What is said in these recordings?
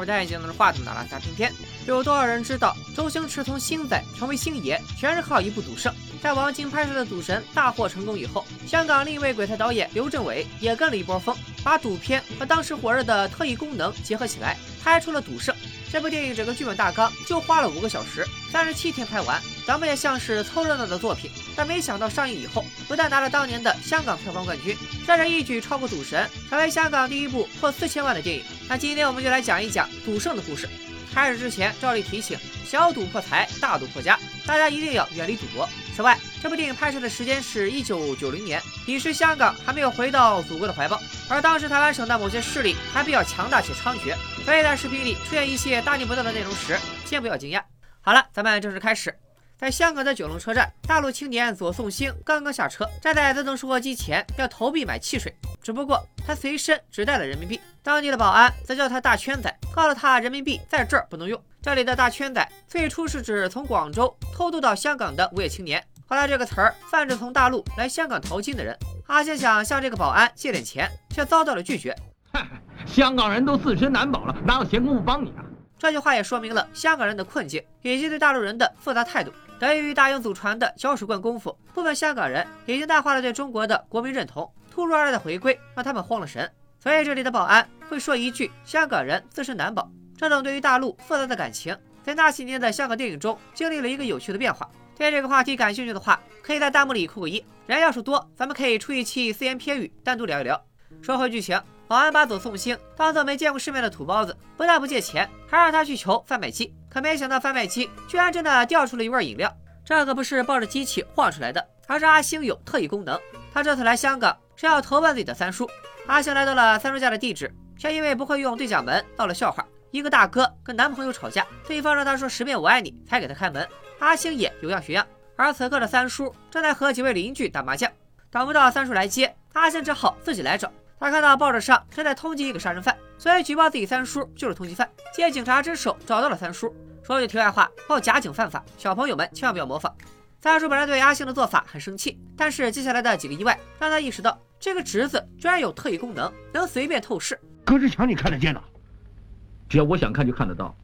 我戴眼镜的话筒的拉萨片片。有多少人知道周星驰从星仔成为星爷，全是靠一部《赌圣》。在王晶拍摄的《赌神》大获成功以后，香港另一位鬼才导演刘镇伟也跟了一波风，把赌片和当时火热的特异功能结合起来，拍出了《赌圣》。这部电影整个剧本大纲就花了五个小时，三十七天拍完，咱们也像是凑热闹的作品。但没想到上映以后，不但拿了当年的香港票房冠军，甚至一举超过《赌神》，成为香港第一部破四千万的电影。那今天我们就来讲一讲赌圣的故事。开始之前，照例提醒：小赌破财，大赌破家，大家一定要远离赌博。此外，这部电影拍摄的时间是一九九零年，彼时香港还没有回到祖国的怀抱，而当时台湾省的某些势力还比较强大且猖獗。所以在视频里出现一些大逆不道的内容时，先不要惊讶。好了，咱们正式开始。在香港的九龙车站，大陆青年左颂星刚刚下车，站在自动售货机前要投币买汽水。只不过他随身只带了人民币，当地的保安则叫他大圈仔，告诉他人民币在这儿不能用。这里的大圈仔最初是指从广州偷渡到香港的无业青年，后来这个词儿泛指从大陆来香港淘金的人。阿星想向这个保安借点钱，却遭到了拒绝。香港人都自身难保了，哪有闲工夫帮你啊？这句话也说明了香港人的困境，以及对大陆人的复杂态度。得益于大英祖传的搅屎棍功夫，部分香港人已经淡化了对中国的国民认同。突如而来的回归让他们慌了神，所以这里的保安会说一句“香港人自身难保”。这种对于大陆复杂的感情，在那些年的香港电影中经历了一个有趣的变化。对这个话题感兴趣的话，可以在弹幕里扣个一。人要是多，咱们可以出一期私言片语，单独聊一聊。说回剧情。保安把左颂星当做没见过世面的土包子，不但不借钱，还让他去求贩卖机。可没想到贩卖机居然真的掉出了一罐饮料，这可不是抱着机器晃出来的，而是阿星有特异功能。他这次来香港是要投奔自己的三叔。阿星来到了三叔家的地址，却因为不会用对讲门闹了笑话。一个大哥跟男朋友吵架，对方让他说十遍我爱你才给他开门。阿星也有样学样，而此刻的三叔正在和几位邻居打麻将，等不到三叔来接，阿星只好自己来找。他看到报纸上正在通缉一个杀人犯，所以举报自己三叔就是通缉犯，借警察之手找到了三叔。说句题外话，报假警犯法，小朋友们千万不要模仿。三叔本来对阿星的做法很生气，但是接下来的几个意外让他意识到，这个侄子居然有特异功能，能随便透视。隔着墙你看得见的，只要我想看就看得到。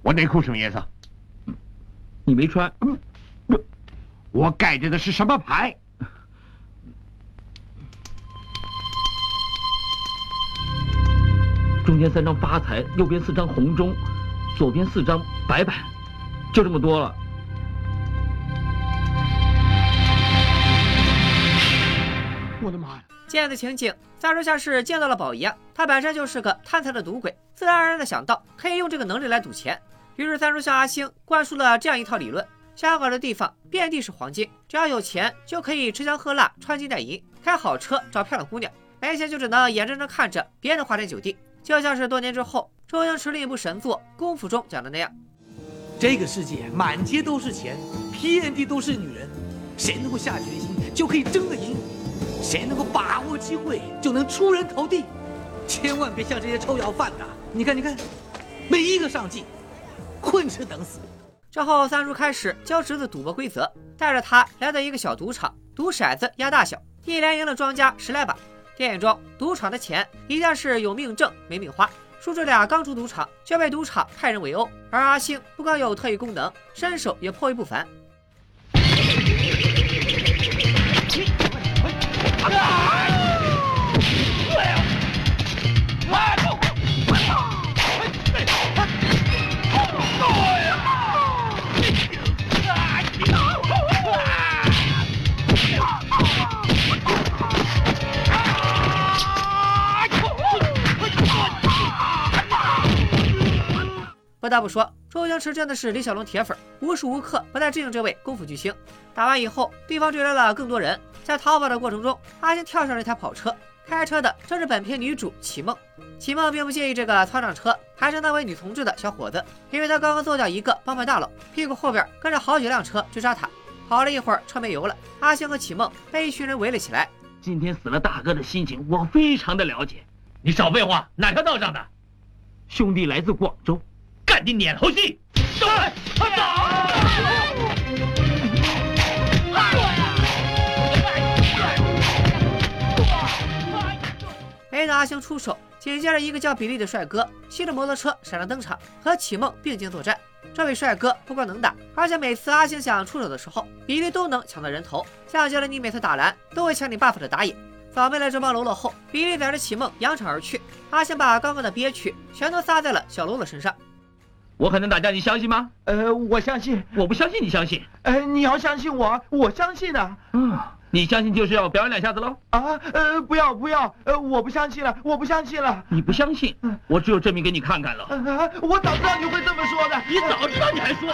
我内裤什么颜色？你没穿。我盖着的是什么牌？中间三张发财，右边四张红中，左边四张白板，就这么多了。我的妈呀！见此情景，三叔像是见到了宝一样。他本身就是个贪财的赌鬼，自然而然的想到可以用这个能力来赌钱。于是三叔向阿星灌输了这样一套理论：香港的地方遍地是黄金，只要有钱就可以吃香喝辣、穿金戴银、开好车、找漂亮姑娘；没钱就只能眼睁睁看着别人花天酒地。就像是多年之后，周星驰另一部神作《功夫》中讲的那样，这个世界满街都是钱，遍地都是女人，谁能够下决心就可以争得赢，谁能够把握机会就能出人头地，千万别像这些臭要饭的，你看，你看，没一个上进，混吃等死。之后，三叔开始教侄子赌博规则，带着他来到一个小赌场，赌骰子压大小，一连赢了庄家十来把。电影中，赌场的钱一向是有命挣没命花。叔侄俩刚出赌场，就被赌场派人围殴。而阿星不光有特异功能，身手也颇为不凡。不得不说，周星驰真的是李小龙铁粉，无时无刻不在致敬这位功夫巨星。打完以后，对方追来了更多人，在逃跑的过程中，阿星跳上了一台跑车，开车的正是本片女主启梦。启梦并不介意这个操场车还是那位女同志的小伙子，因为他刚刚做掉一个帮派大佬，屁股后边跟着好几辆车追杀他。跑了一会儿，车没油了，阿星和启梦被一群人围了起来。今天死了大哥的心情，我非常的了解。你少废话，哪条道上的？兄弟来自广州。赶紧撵后戏，走！没等阿星出手，紧接着，一个叫比利的帅哥骑着摩托车闪亮登场，和启梦并肩作战。这位帅哥不光能打，而且每次阿星想出手的时候，比利都能抢到人头。像杰了你每次打蓝都会抢你 buff 的打野。扫灭了这帮喽啰后，比利载着启梦扬长而去。阿星把刚刚的憋屈全都撒在了小喽啰身上。我很能打架，你相信吗？呃，我相信。我不相信你相信。呃，你要相信我，我相信的。嗯，你相信就是要表演两下子喽？啊，呃，不要不要，呃，我不相信了，我不相信了。你不相信？我只有证明给你看看了。啊，我早知道你会这么说的。你早知道你还说？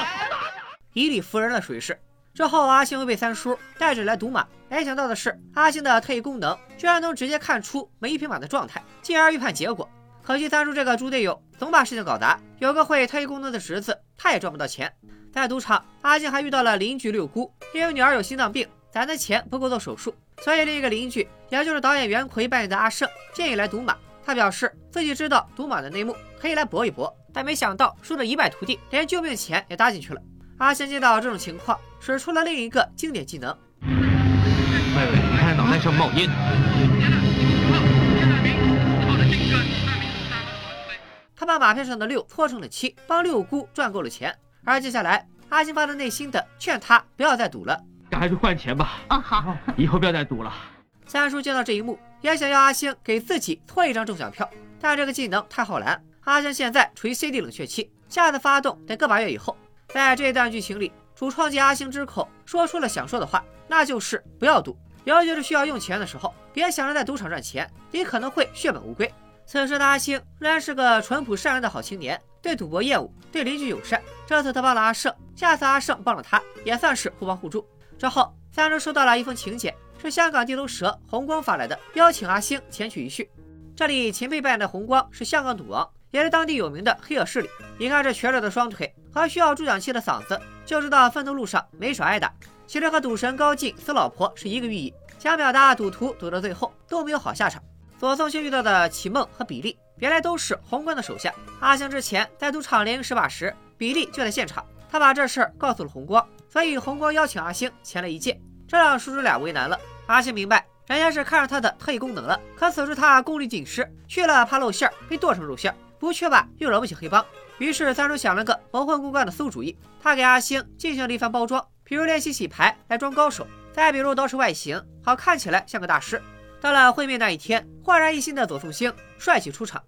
以理服人的水势。之后，阿星又被三叔带着来赌马。没想到的是，阿星的特异功能居然能直接看出每一匹马的状态，进而预判结果。可惜三叔这个猪队友总把事情搞砸，有个会特异功能的侄子，他也赚不到钱。在赌场，阿星还遇到了邻居六姑，因为女儿有心脏病，攒的钱不够做手术，所以另一个邻居，也就是导演袁奎扮演的阿胜，建议来赌马。他表示自己知道赌马的内幕，可以来搏一搏，但没想到输得一败涂地，连救命钱也搭进去了。阿星见到这种情况，使出了另一个经典技能。喂喂，看脑袋上冒烟。他把马票上的六搓成了七，帮六姑赚够了钱。而接下来，阿星发自内心的劝他不要再赌了，赶快去换钱吧。啊，好，以后不要再赌了。三叔见到这一幕，也想要阿星给自己搓一张中奖票，但这个技能太耗蓝。阿星现在处于 CD 冷却期，下次发动得个把月以后。在这段剧情里，主创借阿星之口说出了想说的话，那就是不要赌，尤其是需要用钱的时候，别想着在赌场赚钱，你可能会血本无归。此时的阿星仍然是个淳朴善良的好青年，对赌博厌恶，对邻居友善。这次他帮了阿胜，下次阿胜帮了他，也算是互帮互助。之后，三叔收到了一封请柬，是香港地头蛇红光发来的，邀请阿星前去一叙。这里秦沛扮演的红光是香港赌王。也是当地有名的黑恶势力。一看这瘸着的双腿和需要助氧器的嗓子，就知道奋斗路上没少挨打。其实和赌神高进死老婆是一个寓意，想表达赌徒赌到最后都没有好下场。左宗兴遇到的启梦和比利，原来都是红光的手下。阿香之前在赌场连赢十把时，比利就在现场，他把这事儿告诉了红光，所以红光邀请阿星前来一见，这让叔侄俩为难了。阿星明白，人家是看上他的特异功能了，可此时他功力尽失，去了怕露馅儿，被剁成肉馅儿。不去吧，又惹不起黑帮。于是三叔想了个蒙混过关的馊主意，他给阿星进行了一番包装，比如练习洗牌来装高手，再比如捯饬外形，好看起来像个大师。到了会面那一天，焕然一新的左颂星帅气出场。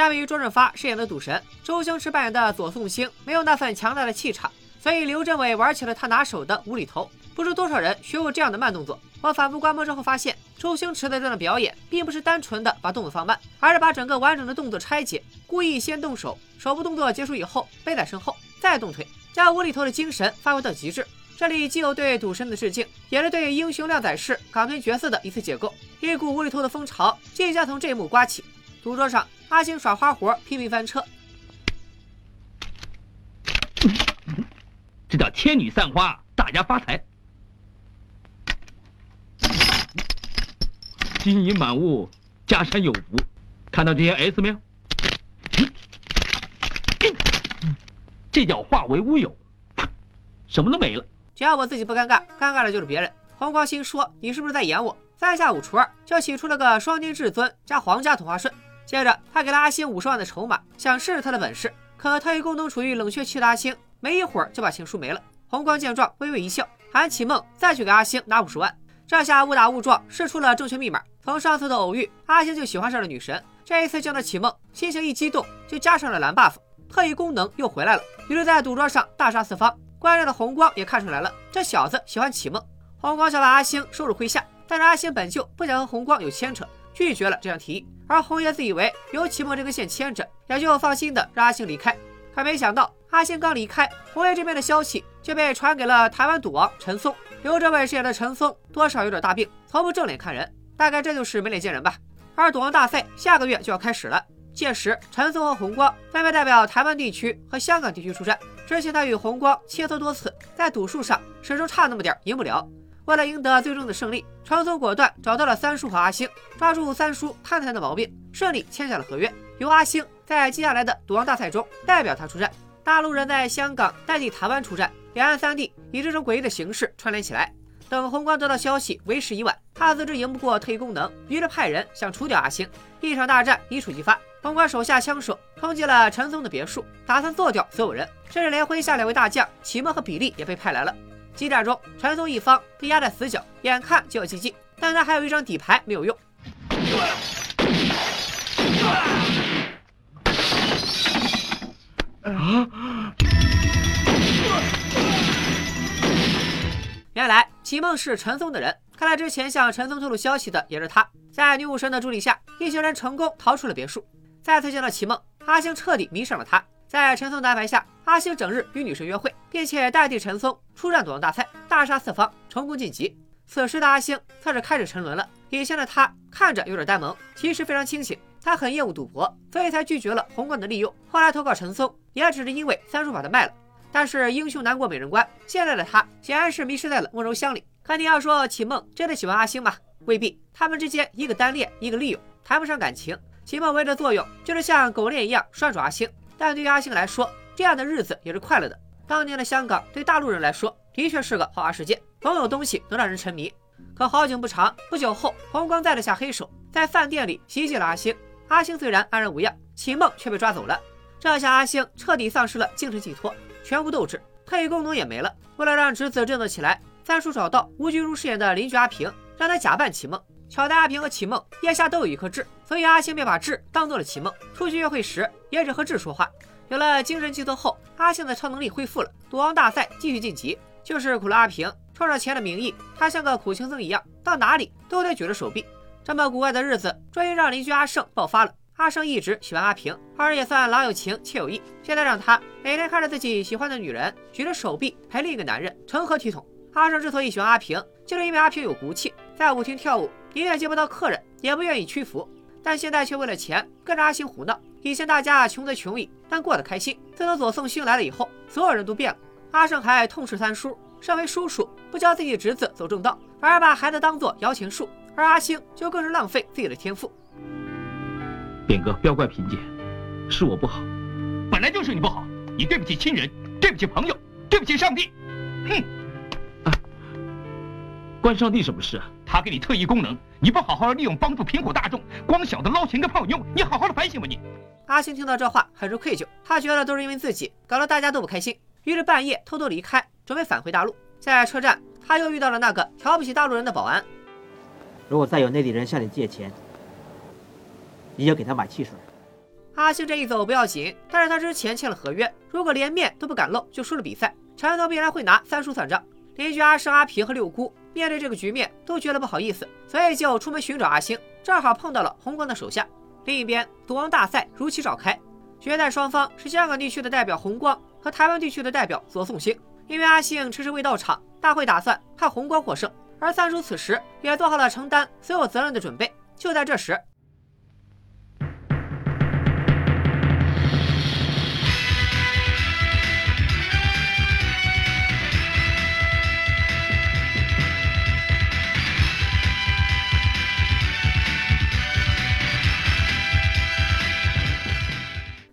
相比于周润发饰演的赌神，周星驰扮演的左颂星没有那份强大的气场，所以刘镇伟玩起了他拿手的无厘头。不知多少人学过这样的慢动作。我反复观摩之后发现，周星驰的这段表演并不是单纯的把动作放慢，而是把整个完整的动作拆解，故意先动手，手部动作结束以后背在身后，再动腿，将无厘头的精神发挥到极致。这里既有对赌神的致敬，也是对《英雄靓仔式》港片角色的一次解构。一股无厘头的风潮即将从这一幕刮起。赌桌上。阿星耍花活，拼命翻车，这叫天女散花，大家发财，金银满屋，家山有福。看到这些 S 没有？这叫化为乌有，什么都没了。只要我自己不尴尬，尴尬的就是别人。黄光心说：“你是不是在演我？”三下五除二就洗出了个双金至尊加皇家同花顺。接着，他给了阿星五十万的筹码，想试试他的本事。可特异功能处于冷却期的阿星，没一会儿就把钱输没了。红光见状，微微一笑，喊启梦再去给阿星拿五十万。这下误打误撞试出了正确密码。从上次的偶遇，阿星就喜欢上了女神。这一次见到启梦，心情一激动，就加上了蓝 buff，特异功能又回来了。于是，在赌桌上大杀四方。观战的红光也看出来了，这小子喜欢启梦。红光想把阿星收入麾下，但是阿星本就不想和红光有牵扯。拒绝了这样提议，而红爷自以为有启梦这根线牵着，也就放心的让阿星离开。可没想到，阿星刚离开，红爷这边的消息就被传给了台湾赌王陈松。刘镇伟饰演的陈松多少有点大病，从不正脸看人，大概这就是没脸见人吧。而赌王大赛下个月就要开始了，届时陈松和红光分别代表台湾地区和香港地区出战。之前他与红光切磋多次，在赌术上始终差那么点赢不了。为了赢得最终的胜利，陈松果断找到了三叔和阿星，抓住三叔贪财的毛病，顺利签下了合约，由阿星在接下来的赌王大赛中代表他出战。大陆人在香港代替台湾出战，两岸三地以这种诡异的形式串联起来。等红光得到消息，为时已晚。他自知赢不过特异功能，于是派人想除掉阿星。一场大战一触即发，红光手下枪手冲进了陈松的别墅，打算做掉所有人，甚至连麾下两位大将启梦和比利也被派来了。激战中，陈松一方被压在死角，眼看就要 GG，但他还有一张底牌没有用。原来启梦是陈松的人，看来之前向陈松透露消息的也是他。在女武神的助力下，一行人成功逃出了别墅。再次见到启梦，阿星彻底迷上了他。在陈松的安排下，阿星整日与女神约会，并且代替陈松出战赌王大赛，大杀四方，成功晋级。此时的阿星算是开始沉沦了。以前的他看着有点呆萌，其实非常清醒。他很厌恶赌博，所以才拒绝了。红光的利用。后来投靠陈松，也只是因为三叔把他卖了。但是英雄难过美人关，现在的他显然是迷失在了。温柔乡里。可你要说启梦真的喜欢阿星吗？未必，他们之间一个单恋，一个利用，谈不上感情。启梦唯一的作用就是像狗链一样拴住阿星，但对于阿星来说，这样的日子也是快乐的。当年的香港对大陆人来说的确是个花花世界，总有东西能让人沉迷。可好景不长，不久后红光再了下黑手，在饭店里袭击了阿星。阿星虽然安然无恙，启梦却被抓走了。这下阿星彻底丧失了精神寄托。全无斗志，特异功能也没了。为了让侄子振作起来，三叔找到吴君如饰演的邻居阿平，让他假扮启梦。巧在阿平和启梦腋下都有一颗痣，所以阿星便把痣当做了启梦。出去约会时也只和痣说话。有了精神寄托后，阿星的超能力恢复了。赌王大赛继续晋级，就是苦了阿平。冲着钱的名义，他像个苦行僧一样，到哪里都得举着手臂。这么古怪的日子，终于让邻居阿胜爆发了。阿胜一直喜欢阿平，二人也算老有情，妾有意。现在让他每天看着自己喜欢的女人举着手臂陪另一个男人，成何体统？阿胜之所以喜欢阿平，就是因为阿平有骨气，在舞厅跳舞，宁愿接不到客人，也不愿意屈服。但现在却为了钱跟着阿星胡闹。以前大家穷则穷矣，但过得开心。自从左宋星来了以后，所有人都变了。阿胜还痛斥三叔，身为叔叔不教自己侄子走正道，反而把孩子当做摇钱树，而阿星就更是浪费自己的天赋。扁哥，不要怪萍姐，是我不好，本来就是你不好，你对不起亲人，对不起朋友，对不起上帝，哼！啊，关上帝什么事啊？他给你特异功能，你不好好利用帮助贫苦大众，光晓得捞钱跟泡妞，你好好的反省吧你！阿星听到这话很是愧疚，他觉得都是因为自己搞得大家都不开心，于是半夜偷偷离开，准备返回大陆。在车站，他又遇到了那个瞧不起大陆人的保安。如果再有内地人向你借钱，你就给他买汽水。阿星这一走不要紧，但是他之前签了合约，如果连面都不敢露，就输了比赛，陈头必然会拿三叔算账。邻居阿生、阿皮和六姑面对这个局面都觉得不好意思，所以就出门寻找阿星，正好碰到了红光的手下。另一边，赌王大赛如期召开，决赛双方是香港地区的代表红光和台湾地区的代表左颂星。因为阿星迟迟未到场，大会打算看红光获胜，而三叔此时也做好了承担所有责任的准备。就在这时。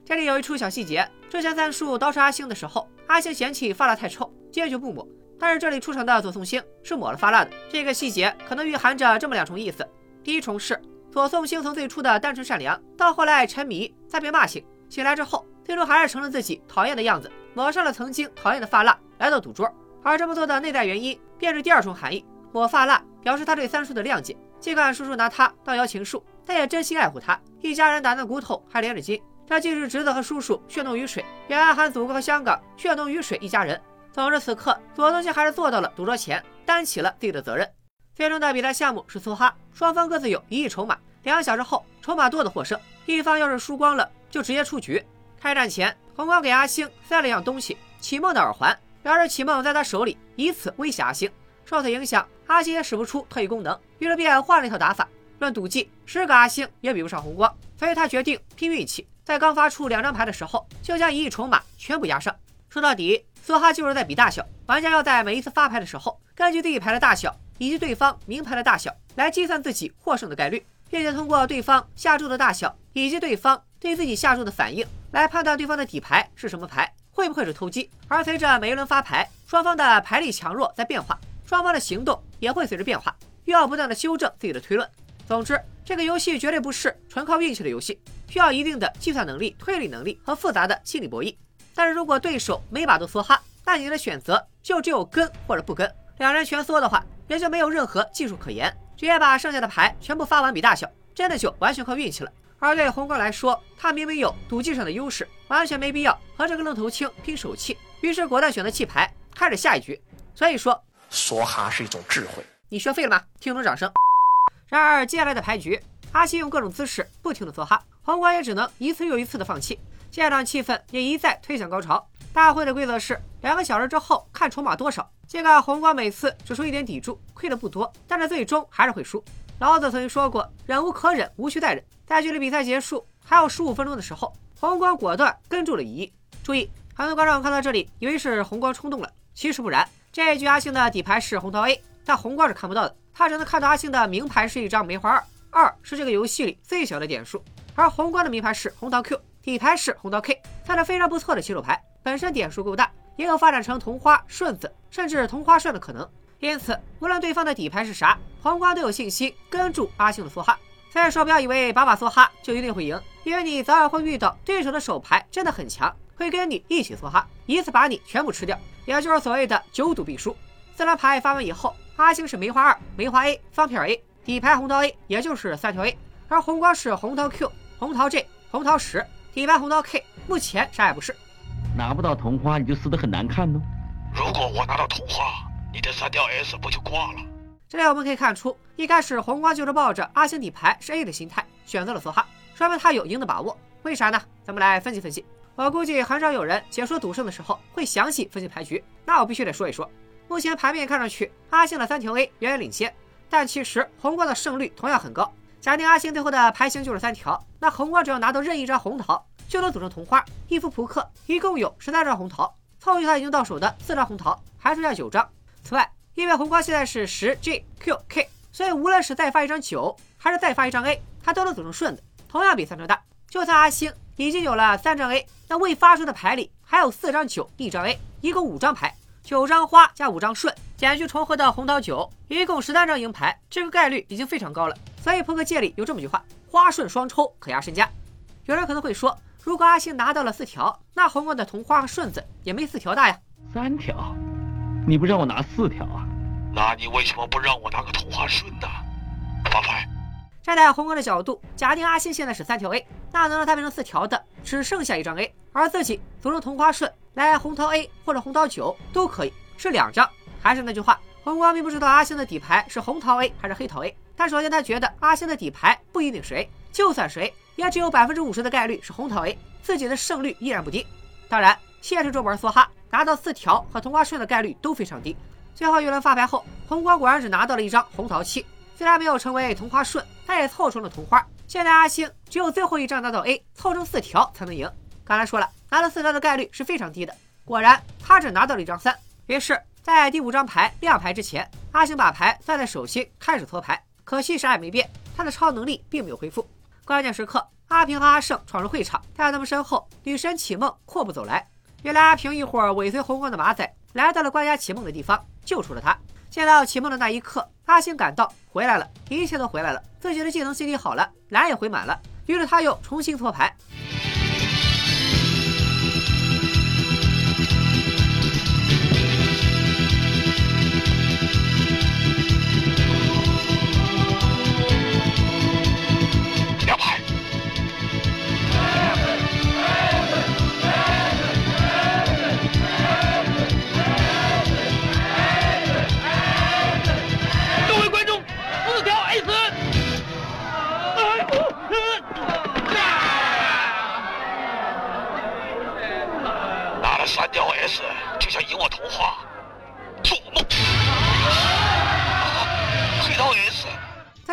这里有一处小细节，之前三叔刀杀阿星的时候，阿星嫌弃发蜡太臭，坚决不抹。但是这里出场的左颂星是抹了发蜡的，这个细节可能蕴含着这么两重意思：第一重是左颂星从最初的单纯善良，到后来沉迷，再被骂醒，醒来之后，最终还是成了自己讨厌的样子，抹上了曾经讨厌的发蜡，来到赌桌。而这么做的内在原因，便是第二重含义：抹发蜡表示他对三叔的谅解，尽管叔叔拿他当摇钱树，但也真心爱护他，一家人打断骨头还连着筋。他既是侄子和叔叔血浓于水，也暗含祖国和香港血浓于水一家人。总之，此刻左宗宪还是坐到了赌桌前，担起了自己的责任。最终的比赛项目是梭哈，双方各自有一亿筹码。两小时后，筹码多的获胜，一方要是输光了，就直接出局。开战前，红光给阿星塞了一样东西——启梦的耳环，表示启梦在他手里，以此威胁阿星。受此影响，阿星也使不出特异功能，于是便换了一套打法。论赌技，十个阿星也比不上红光，所以他决定拼运气，在刚发出两张牌的时候，就将一亿筹码全部压上。说到底，梭哈就是在比大小。玩家要在每一次发牌的时候，根据自己牌的大小以及对方名牌的大小来计算自己获胜的概率，并且通过对方下注的大小以及对方对自己下注的反应来判断对方的底牌是什么牌，会不会是偷鸡。而随着每一轮发牌，双方的牌力强弱在变化，双方的行动也会随着变化，又要不断的修正自己的推论。总之，这个游戏绝对不是纯靠运气的游戏，需要一定的计算能力、推理能力和复杂的心理博弈。但是如果对手每把都梭哈，那你的选择就只有跟或者不跟。两人全梭的话，也就没有任何技术可言，直接把剩下的牌全部发完比大小，真的就完全靠运气了。而对红哥来说，他明明有赌技上的优势，完全没必要和这个愣头青拼手气，于是果断选择弃牌，开始下一局。所以说，梭哈是一种智慧。你学废了吗？听懂掌声。然而，接下来的牌局，阿西用各种姿势不停的梭哈，黄光也只能一次又一次的放弃，现场气氛也一再推向高潮。大会的规则是两个小时之后看筹码多少。尽管红光每次只出一点底注，亏的不多，但是最终还是会输。老子曾经说过，忍无可忍，无需再忍。在距离比赛结束还有十五分钟的时候，红光果断跟住了一亿。注意，很多观众看到这里以为是红光冲动了，其实不然。这一局阿星的底牌是红桃 A，但红光是看不到的。他只能看到阿星的名牌是一张梅花二，二是这个游戏里最小的点数，而红光的名牌是红桃 Q，底牌是红桃 K，算是非常不错的起手牌，本身点数够大，也有发展成同花顺子，甚至同花顺的可能。因此，无论对方的底牌是啥，红光都有信心跟住阿星的梭哈。所以说，不要以为把把梭哈就一定会赢，因为你早晚会遇到对手的手牌真的很强，会跟你一起梭哈，一次把你全部吃掉，也就是所谓的九赌必输。四张牌发完以后。阿星是梅花二、梅花 A、方片 A，底牌红桃 A，也就是三条 A，而红光是红桃 Q、红桃 J、红桃十，底牌红桃 K，目前啥也不是。拿不到同花，你就死得很难看呢。如果我拿到同花，你的三条 S 不就挂了？这里我们可以看出，一开始红光就是抱着阿星底牌是 A 的心态选择了梭哈，说明他有赢的把握。为啥呢？咱们来分析分析。我估计很少有人解说赌圣的时候会详细分析牌局，那我必须得说一说。目前盘面看上去，阿星的三条 A 远远领先，但其实红光的胜率同样很高。假定阿星最后的牌型就是三条，那红光只要拿到任意一张红桃，就能组成同花。一副扑克一共有十三张红桃，凑齐他已经到手的四张红桃，还剩下九张。此外，因为红光现在是十 G Q K，所以无论是再发一张九，还是再发一张 A，他都能组成顺子，同样比三张大。就算阿星已经有了三张 A，那未发出的牌里还有四张九，一张 A，一共五张牌。九张花加五张顺，减去重合的红桃九，一共十三张赢牌，这个概率已经非常高了。所以扑克界里有这么句话：花顺双抽可压身家。有人可能会说，如果阿星拿到了四条，那红光的同花和顺子也没四条大呀。三条，你不让我拿四条啊？那你为什么不让我拿个同花顺呢？发牌。站在红光的角度，假定阿星现在是三条 A，那能让他变成四条的只剩下一张 A，而自己组成同花顺。来红桃 A 或者红桃九都可以，是两张。还是那句话，红光并不知道阿星的底牌是红桃 A 还是黑桃 A。但首先他觉得阿星的底牌不一定谁就算谁也只有百分之五十的概率是红桃 A，自己的胜率依然不低。当然，现实中玩梭哈拿到四条和同花顺的概率都非常低。最后一轮发牌后，红光果然只拿到了一张红桃七，虽然没有成为同花顺，但也凑成了同花。现在阿星只有最后一张拿到 A，凑成四条才能赢。刚才说了。拿到四张的概率是非常低的，果然他只拿到了一张三。于是，在第五张牌亮牌之前，阿星把牌攥在手心开始搓牌。可惜啥也没变，他的超能力并没有恢复。关键时刻，阿平和阿胜闯入会场，在他们身后，女神启梦阔步走来。原来阿平一伙尾随红光的马仔来到了关押启梦的地方，救出了他。见到启梦的那一刻，阿星感到回来了，一切都回来了，自己的技能 CD 好了，蓝也回满了。于是他又重新搓牌。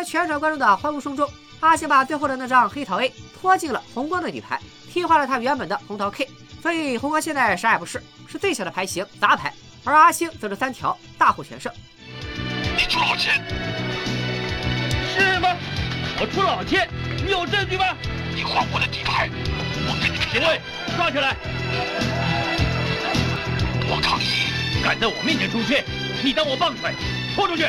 全场观众的欢呼声中，阿星把最后的那张黑桃 A 拖进了红光的底牌，替换了他原本的红桃 K，所以红光现在啥也不是，是最小的牌型杂牌，而阿星则是三条大获全胜。你出老千，是吗？我出老千，你有证据吗？你还我的底牌，我跟你拼了！警卫，抓起来！我抗议！敢在我面前出现，你当我棒槌，拖出去！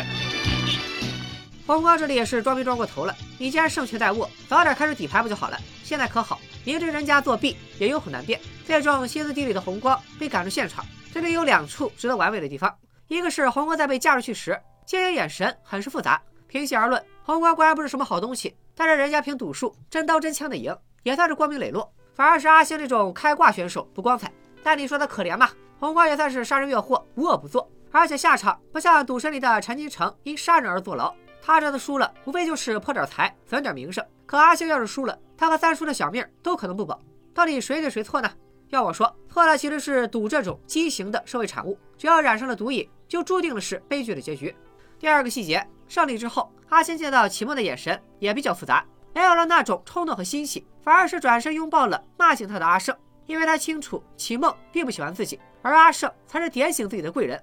红光这里也是装逼装过头了，你既然胜券在握，早点开始底牌不就好了？现在可好，明知人家作弊，也有苦难辩。最终歇斯底里的红光被赶出现场，这里有两处值得玩味的地方，一个是红光在被架出去时，接应眼神很是复杂。平心而论，红光果然不是什么好东西，但是人家凭赌术，真刀真枪的赢，也算是光明磊落。反而是阿星这种开挂选手不光彩。但你说他可怜吗？红光也算是杀人越货，无恶不作，而且下场不像赌神里的陈金城因杀人而坐牢。他这次输了，无非就是破点财，损点名声。可阿星要是输了，他和三叔的小命都可能不保。到底谁对谁错呢？要我说，错了其实是赌这种畸形的社会产物。只要染上了毒瘾，就注定了是悲剧的结局。第二个细节，胜利之后，阿星见到齐梦的眼神也比较复杂，没有了那种冲动和欣喜，反而是转身拥抱了骂醒他的阿胜。因为他清楚齐梦并不喜欢自己，而阿胜才是点醒自己的贵人。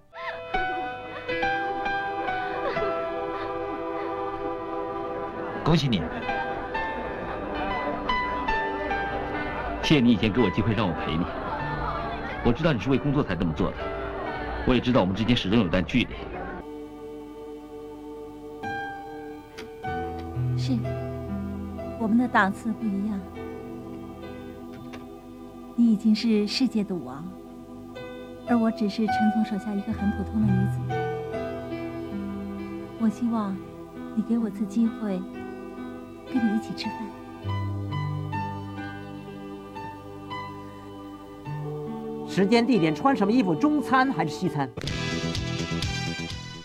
恭喜你！谢谢你以前给我机会让我陪你。我知道你是为工作才这么做的，我也知道我们之间始终有段距离。是，我们的档次不一样。你已经是世界赌王，而我只是陈总手下一个很普通的女子。我希望你给我次机会。跟你一起吃饭。时间、地点、穿什么衣服，中餐还是西餐？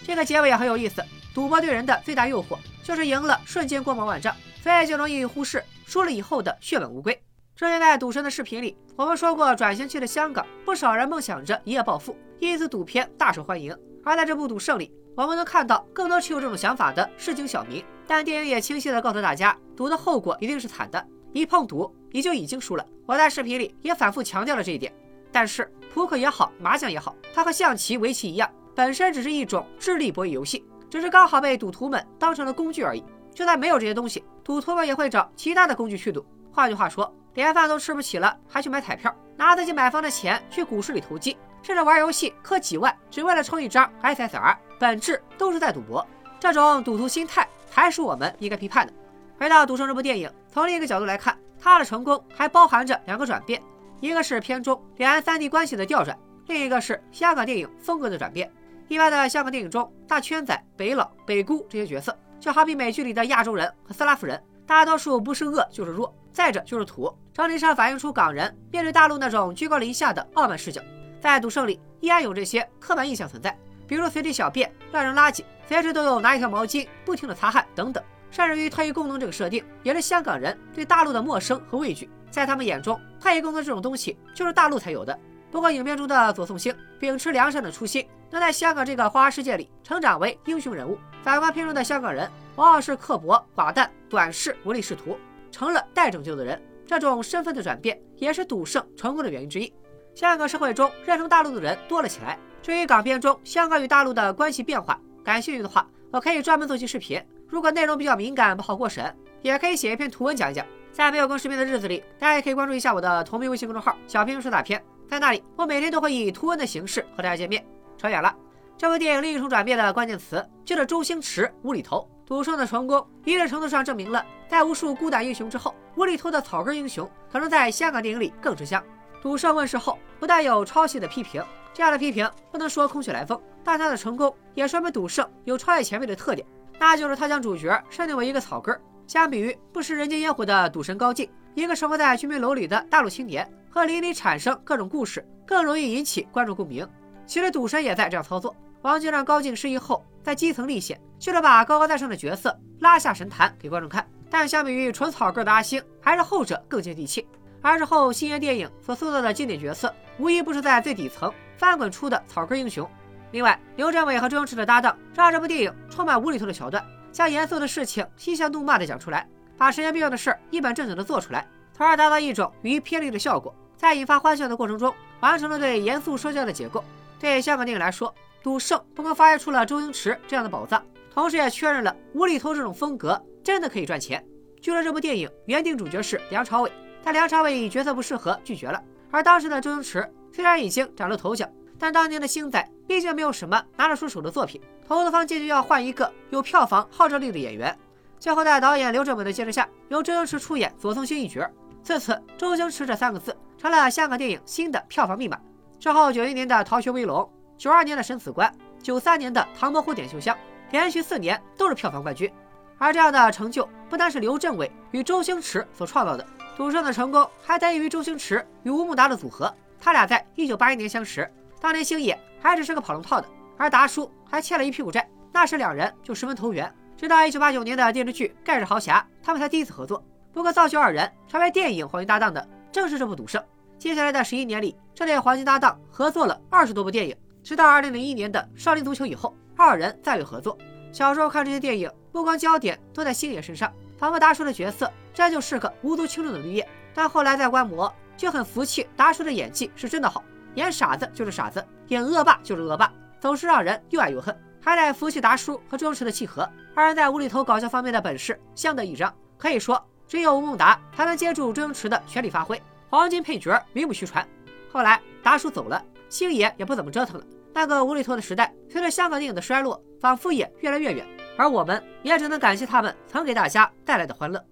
这个结尾也很有意思。赌博对人的最大诱惑，就是赢了瞬间光芒万丈，所以就容易忽视输了以后的血本无归。之前在赌神的视频里，我们说过，转型期的香港，不少人梦想着一夜暴富，因此赌片大受欢迎。而在这部《赌圣》里，我们能看到更多持有这种想法的市井小民。但电影也清晰地告诉大家，赌的后果一定是惨的，一碰赌你就已经输了。我在视频里也反复强调了这一点。但是扑克也好，麻将也好，它和象棋、围棋一样，本身只是一种智力博弈游戏，只是刚好被赌徒们当成了工具而已。就算没有这些东西，赌徒们也会找其他的工具去赌。换句话说，连饭都吃不起了，还去买彩票，拿自己买房的钱去股市里投机，甚至玩游戏氪几万，只为了充一张 SSR，本质都是在赌博。这种赌徒心态。还是我们应该批判的。回到《赌圣》这部电影，从另一个角度来看，它的成功还包含着两个转变：一个是片中两岸三地关系的调转，另一个是香港电影风格的转变。一般的香港电影中，大圈仔、北佬、北姑这些角色，就好比美剧里的亚洲人和斯拉夫人，大多数不是恶就是弱，再者就是土，整体上反映出港人面对大陆那种居高临下的傲慢视角。在《赌圣》里，依然有这些刻板印象存在。比如随地小便、乱扔垃圾，随时都有拿一条毛巾不停的擦汗等等，甚至于特异功能这个设定，也是香港人对大陆的陌生和畏惧。在他们眼中，特异功能这种东西就是大陆才有的。不过影片中的左颂星秉持良善的初心，能在香港这个花花世界里成长为英雄人物。反观片中的香港人，往往是刻薄、寡淡、短视、唯利是图，成了待拯救的人。这种身份的转变，也是赌圣成功的原因之一。香港社会中认同大陆的人多了起来。至于港片中香港与大陆的关系变化，感兴趣的话，我可以专门做期视频。如果内容比较敏感不好过审，也可以写一篇图文讲一讲。在没有更视频的日子里，大家也可以关注一下我的同名微信公众号“小平说大片”。在那里，我每天都会以图文的形式和大家见面。扯远了，这部电影另一重转变的关键词就是周星驰无厘头。赌圣的成功，一定程度上证明了，在无数孤胆英雄之后，无厘头的草根英雄可能在香港电影里更吃香。赌圣问世后，不但有抄袭的批评。这样的批评不能说空穴来风，但他的成功也说明赌圣有超越前辈的特点，那就是他将主角设定为一个草根。相比于不食人间烟火的赌神高进，一个生活在居民楼里的大陆青年，和邻里产生各种故事，更容易引起观众共鸣。其实赌神也在这样操作，王晶让高进失忆后在基层历险，就是把高高在上的角色拉下神坛给观众看。但相比于纯草根的阿星，还是后者更接地气。而之后星爷电影所塑造的经典角色，无一不是在最底层。翻滚出的草根英雄。另外，刘镇伟和周星驰的搭档，让这部电影充满无厘头的桥段。将严肃的事情嬉笑怒骂的讲出来，把神经病的事儿一本正经的做出来，从而达到一种语义偏离的效果，在引发欢笑的过程中，完成了对严肃说教的解构。对香港电影来说，赌圣不光发掘出了周星驰这样的宝藏，同时也确认了无厘头这种风格真的可以赚钱。据说这部电影原定主角是梁朝伟，但梁朝伟以角色不适合拒绝了。而当时的周星驰虽然已经长了头角，但当年的星仔毕竟没有什么拿得出手的作品，投资方坚决要换一个有票房号召力的演员。最后在导演刘镇伟的坚持下，由周星驰出演左宗兴一角。自此，周星驰这三个字成了香港电影新的票房密码。之后，九一年的《逃学威龙》，九二年的《审死官》，九三年的《唐伯虎点秋香》，连续四年都是票房冠军。而这样的成就，不单是刘镇伟与周星驰所创造的。赌圣的成功还得益于周星驰与吴孟达的组合。他俩在一九八一年相识，当年星爷还只是个跑龙套的，而达叔还欠了一屁股债，那时两人就十分投缘。直到一九八九年的电视剧《盖世豪侠》，他们才第一次合作。不过造就二人成为电影黄金搭档的，正是这部《赌圣》。接下来的十一年里，这对黄金搭档合作了二十多部电影，直到二零零一年的《少林足球》以后，二人再未合作。小时候看这些电影，目光焦点都在星爷身上。仿佛达叔的角色，这就是个无足轻重的绿叶。但后来在观摩，就很服气达叔的演技是真的好，演傻子就是傻子，演恶霸就是恶霸，总是让人又爱又恨。还得服气达叔和周星驰的契合，二人在无厘头搞笑方面的本事相得益彰，可以说只有吴孟达才能接住周星驰的全力发挥，黄金配角名不虚传。后来达叔走了，星爷也不怎么折腾了，那个无厘头的时代，随着香港电影的衰落，仿佛也越来越远。而我们也只能感谢他们曾给大家带来的欢乐。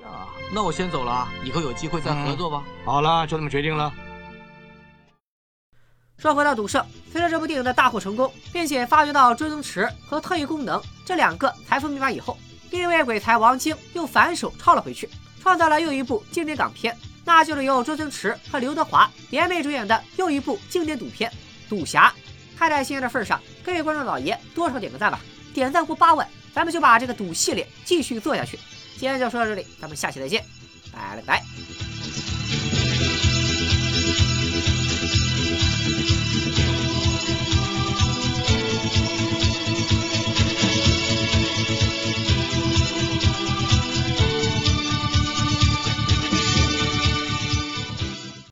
呀，那我先走了，以后有机会再合作吧。好了，就这么决定了。说回到《赌圣》，随着这部电影的大获成功，并且发掘到周星驰和特异功能这两个财富密码以后，另一位鬼才王晶又反手抄了回去，创造了又一部经典港片，那就是由周星驰和刘德华联袂主演的又一部经典赌片《赌侠》。看在星爷的份上，各位观众老爷多少点个赞吧。点赞过八万，咱们就把这个赌系列继续做下去。今天就说到这里，咱们下期再见，拜了个拜。